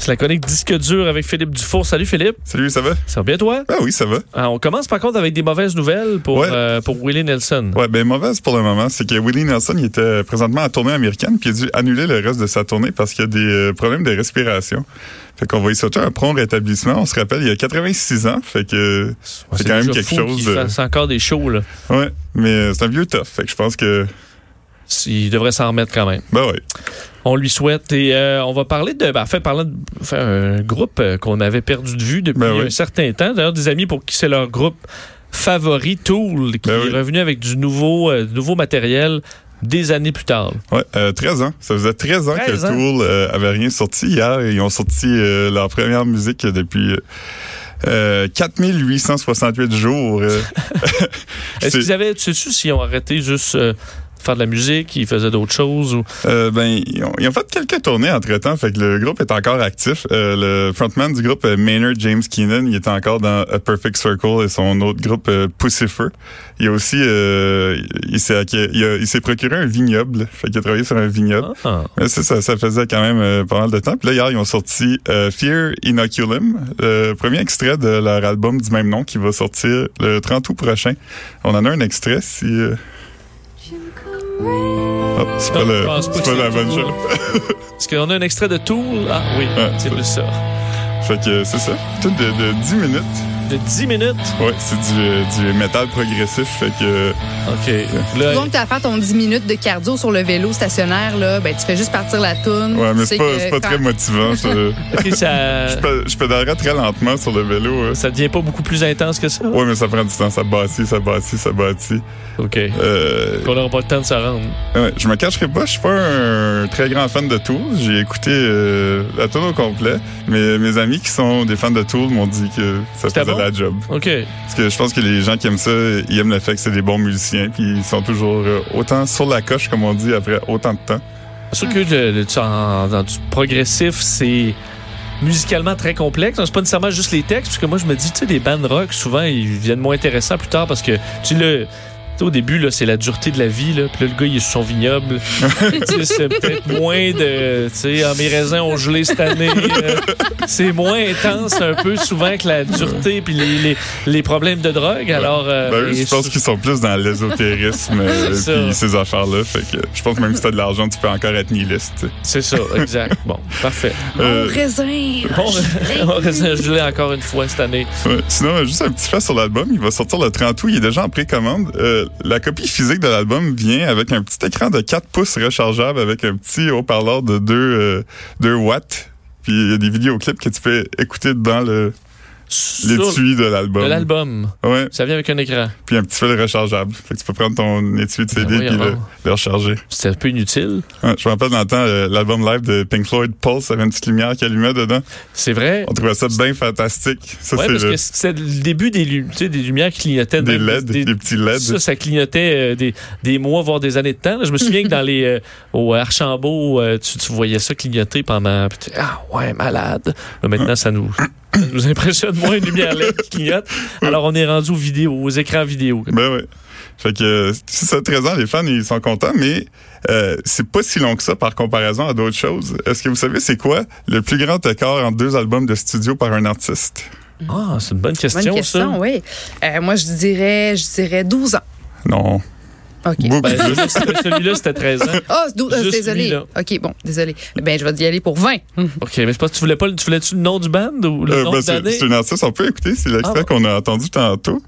C'est la chronique disque dur avec Philippe Dufour. Salut Philippe. Salut, ça va? Ça va bien toi? Ah oui, ça va. Ah, on commence par contre avec des mauvaises nouvelles pour, Ouais. euh, pour Willie Nelson. Ouais, ben mauvaise pour le moment, c'est que Willie Nelson il était présentement en tournée américaine puis il a dû annuler le reste de sa tournée parce qu'il y a des euh, problèmes de respiration. Fait qu'on va y sauter un prompt rétablissement. On se rappelle, il y a 86 ans, fait que c'est quand même quelque chose. qu'il euh, encore des shows. Là. ouais, mais c'est un vieux tough. Fait que je pense que Il devrait s'en remettre quand même. ben ouais. On lui souhaite. Et euh, on va parler de. Ben, en fait, parlant de faire un groupe euh, qu'on avait perdu de vue depuis Ben oui. un certain temps. D'ailleurs, des amis pour qui c'est leur groupe favori, Tool, qui Ben oui. est revenu avec du nouveau, euh, nouveau matériel des années plus tard. Euh, 13 ans. Ça faisait 13 ans 13 que ans. Tool euh, avait rien sorti. Hier, ils ont sorti euh, leur première musique depuis euh, 4868 jours. Est-ce qu'ils avaient. Tu sais-tu s'ils ont arrêté juste faire de la musique, ils faisaient d'autres choses ou. Euh, ben, ils ont, ils ont fait quelques tournées entre-temps, fait que le groupe est encore actif. Euh, le frontman du groupe, euh, Maynard James Keenan, il est encore dans A Perfect Circle et son autre groupe, euh, Pussifer. Il a aussi, euh, il s'est il s'est procuré un vignoble, fait qu'il a travaillé sur un vignoble. Ah. Mais ça, ça faisait quand même pas mal de temps. Puis là, hier, ils ont sorti Fear Inoculum, le premier extrait de leur album du même nom qui va sortir le 30 août prochain. On en a un extrait si... oh, c'est pas, le, pas pas la bonne chose. Est-ce qu'on a un extrait de Tool? Ah oui, Ouais, c'est- plus ça. Fait que c'est ça, tout de, de 10 minutes. De 10 minutes. Ouais, c'est du, euh, du métal progressif. Fait que OK. Là, Donc, tu as fait ton 10 minutes de cardio sur le vélo stationnaire, là, ben, tu fais juste partir la toune. ouais, mais c'est pas, que pas très motivant. Je, OK, ça, je, pé- je pédalerais très lentement sur le vélo. euh. ça devient pas beaucoup plus intense que ça? Ouais, mais ça prend du temps. Ça bâtit, ça bâtit, ça bâtit. OK. Euh, Qu'on n'aura pas le temps de se rendre. ouais, je me cacherai pas, je suis pas un très grand fan de Tool. J'ai écouté euh, la tour au complet. Mais mes amis qui sont des fans de Tool m'ont dit que ça faisait bon? La job. OK. Parce que je pense que les gens qui aiment ça, ils aiment le fait que c'est des bons musiciens. Puis ils sont toujours euh, autant sur la coche, comme on dit, après autant de temps. C'est sûr que le- le- dans du progressif, c'est musicalement très complexe. C'est pas nécessairement juste les textes, parce que moi, je me dis, tu sais, des bands rock, souvent, ils viennent moins intéressants plus tard parce que, tu le. Au début, là, c'est la dureté de la vie. Là. Puis là, le gars, il est sur son vignoble. C'est peut-être moins de... Tu sais, ah, mes raisins ont gelé cette année. Euh, c'est moins intense un peu souvent que la dureté puis les, les, les problèmes de drogue. Alors, euh, Ben, je pense qu'ils sont plus dans l'ésotérisme euh, puis ces affaires-là. Fait que je pense que même si t'as de l'argent, tu peux encore être nihiliste. c'est ça, exact. Bon, parfait. Euh, Mon raisin. Bon, on va rester gelé encore une fois cette année. ouais. Sinon, juste un petit fait sur l'album. Il va sortir le 30 août. Il est déjà en précommande. Euh, la copie physique de l'album vient avec un petit écran de 4 pouces rechargeable avec un petit haut-parleur de 2, euh, 2 watts. Puis il y a des vidéoclips que tu peux écouter dans le l'étui de l'album. de l'album. Ouais. Ça vient avec un écran. Puis un petit fil rechargeable. Fait que tu peux prendre ton étui de CD Ben puis voyons le, recharger. C'était un peu inutile. Ouais, je me rappelle dans le temps, euh, l'album live de Pink Floyd, Pulse, avait une petite lumière qui allumait dedans. C'est vrai. On trouvait ça bien fantastique. Ça, Ouais, c'est parce le- que c'était le début des, des lumières qui clignotaient. des LED, des, petits LED. Ça, ça clignotait euh, des, des mois, voire des années de temps. Je me souviens que dans les euh, au Archambault, tu, tu voyais ça clignoter pendant. Ah ouais, malade. Là, maintenant, ça nous, ça nous impressionne moins une lumière LED qui clignote. Alors, on est rendu aux vidéos, aux écrans vidéo. Ben ouais. Fait que, euh, c'est ça, 13 ans, les fans, ils sont contents, mais euh, c'est pas si long que ça par comparaison à d'autres choses. Est-ce que vous savez c'est quoi le plus grand écart entre deux albums de studio par un artiste? Ah, c'est une bonne question, Bonne question, ça. oui. Euh, moi, je dirais, je dirais 12 ans. Non. OK. Ben, celui-là, c'était 13 ans. Ah, c'est dou- euh, Juste désolé. OK, bon, désolé. Ben, je vais y aller pour 20. OK, mais c'est pas tu voulais pas tu voulais-tu le nom du band ou le Euh, nom ben, de c'est une artiste, on peut écouter, c'est l'extrait Ah. qu'on a entendu tantôt.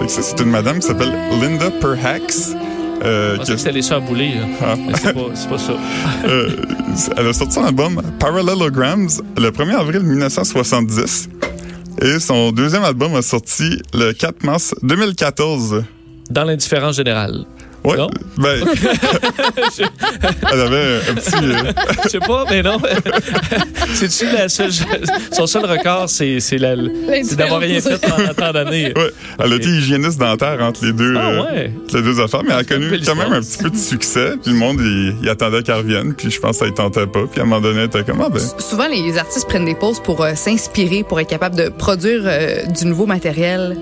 Que ça, c'est une madame qui s'appelle Linda Perhax. Euh, que c'était les sœurs Boulay. là. Ah. Mais c'est pas, c'est pas ça. Euh, elle a sorti son album Parallelograms le 1er avril 1970. Et son deuxième album a sorti le 4 mars 2014. Dans l'indifférence générale. Ouais. Non? Ben, elle avait un petit. euh, Je sais pas, mais non. C'est-tu la seule. Son seul record, c'est la- d'avoir rien fait pendant tant d'années. ouais, elle a été hygiéniste dentaire entre les deux, Ah euh, les deux affaires, mais elle a connu quand même un petit peu de succès. Puis le monde, il, il attendait qu'elle revienne. Puis je pense que ça ne tentait pas. Puis à un moment donné, elle était comme, ah ben. Souvent, les artistes prennent des pauses pour euh, s'inspirer, pour être capable de produire euh, du nouveau matériel.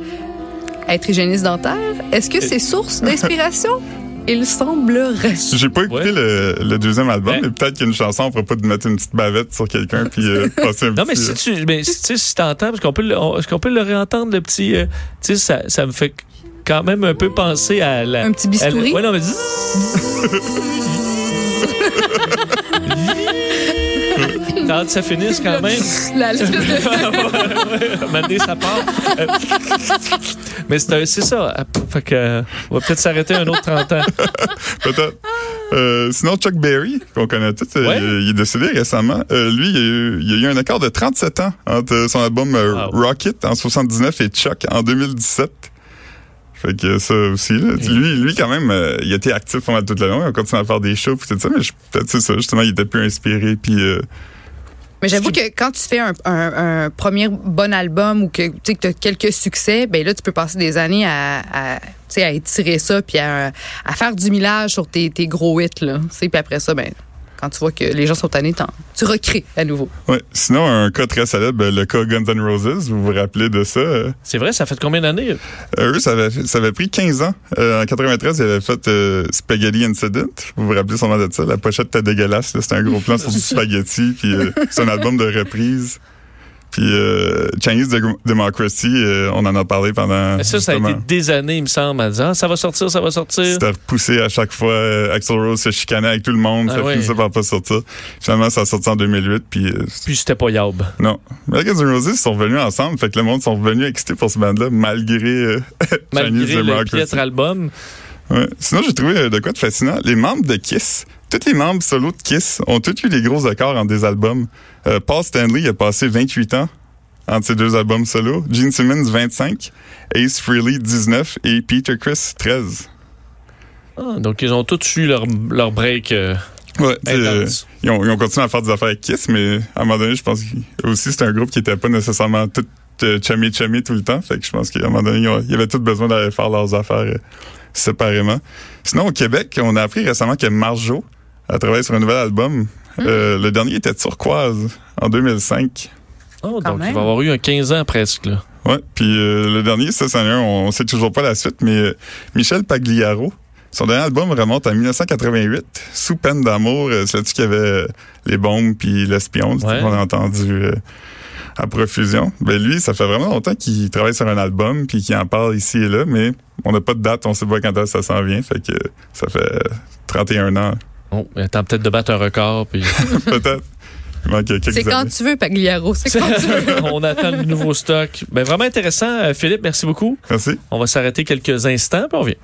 Être hygiéniste dentaire, est-ce que c'est source d'inspiration? Il semblerait. J'ai pas écouté Ouais. le, le deuxième album, Ouais. mais peut-être qu'il y a une chanson à propos de mettre une petite bavette sur quelqu'un puis euh, passer un Non, mais petit, si euh, tu mais, si- tu sais, si t'entends, parce qu'on peut, on- peut le réentendre, le petit. euh, tu sais, ça, ça me fait quand même un peu penser à la. Un petit bistouri? à Ouais, non, mais. T'as hâte que ça finisse quand même. La- l'espèce de- ça part. Euh, Mais c'est ça. Fait que, on va peut-être s'arrêter un autre 30 ans. Peut-être. Euh, sinon, Chuck Berry, qu'on connaît tous, euh, Ouais. il, il est décédé récemment. Euh, lui, il y, a eu, il a eu un accord de 37 ans entre son album Wow. Rocket en 79 et Chuck en 2017. Fait que ça aussi, là. lui, lui quand même, euh, il était actif pendant toute la long. Il a continué à faire des shows tout ça, mais peut-être c'est ça. Justement, il était plus inspiré puis euh, Mais j'avoue que quand tu fais un, un- un premier bon album ou que tu as quelques succès, ben là, tu peux passer des années à, à, tu sais, à étirer ça puis à, à faire du millage sur tes, tes gros hits. Là, puis après ça, ben, quand tu vois que les gens sont tannés, tu recrées à nouveau. Ouais. Sinon, un cas très célèbre, le cas Guns N' Roses, vous vous rappelez de ça? euh, C'est vrai, ça fait combien d'années? eux, ça avait, ça avait pris 15 ans. Euh, en 93, ils avaient fait euh, Spaghetti Incident. Vous vous rappelez sûrement de ça? La pochette était dégueulasse. C'était un gros plan sur du spaghetti. Puis euh, c'est un album de reprise. Puis euh, Chinese Dem- Democracy, euh, on en a parlé pendant... Mais ça, ça a été des années, il me semble, à dire ah, ça va sortir, ça va sortir. C'était repoussé à chaque fois. Euh, Axl Rose se chicanait avec tout le monde. Ah ça ouais. finissait par pas sortir. Finalement, ça a sorti en 2008. Puis euh, Puis c'était pas Yab. non. Mais Guns N' Roses sont revenus ensemble. Fait que le monde sont revenus excités pour ce band-là, malgré Malgré Chinese le Democracy. piètre album. Ouais. Sinon, j'ai trouvé de quoi de fascinant. Les membres de Kiss, tous les membres solo de Kiss ont tous eu des gros accords en des albums. Euh, Paul Stanley a passé 28 ans entre ses deux albums solo. Gene Simmons, 25. Ace Frehley, 19. Et Peter Chris, 13. Ah, donc, ils ont tous eu leur, leur break. euh, Ouais, euh, ils, ont, ils ont continué à faire des affaires avec Kiss, mais à un moment donné, je pense que aussi c'était un groupe qui était pas nécessairement tout chummy chummy tout le temps. Fait que je pense qu'à un moment donné, ils, ont- ils avaient tous besoin d'aller faire leurs affaires séparément. Sinon, au Québec, on a appris récemment que Marjo a travaillé sur un nouvel album. Euh, le dernier était Turquoise en 2005. Oh, Quand donc, même. il va avoir eu un 15 ans presque. Là. Ouais, puis euh, le dernier, ça, c'en est un, on, sait toujours pas la suite, mais euh, Michel Pagliaro, son dernier album remonte à 1988, Sous peine d'amour, euh, c'est là-dessus qu'il y avait euh, les bombes puis l'espion, c'est Ouais. ce qu'on a entendu euh, à profusion. Ben lui, ça fait vraiment longtemps qu'il travaille sur un album puis qu'il en parle ici et là, mais on n'a pas de date, on sait pas quand ça s'en vient, fait que ça fait euh, 31 ans, Oh, il attend peut-être de battre un record. Puis... peut-être. Il manque quelques C'est quand années. tu veux, Pagliaro. C'est quand tu veux. On attend le nouveau stock. Ben, vraiment intéressant. Euh, Philippe, merci beaucoup. Merci. On va s'arrêter quelques instants, puis on revient.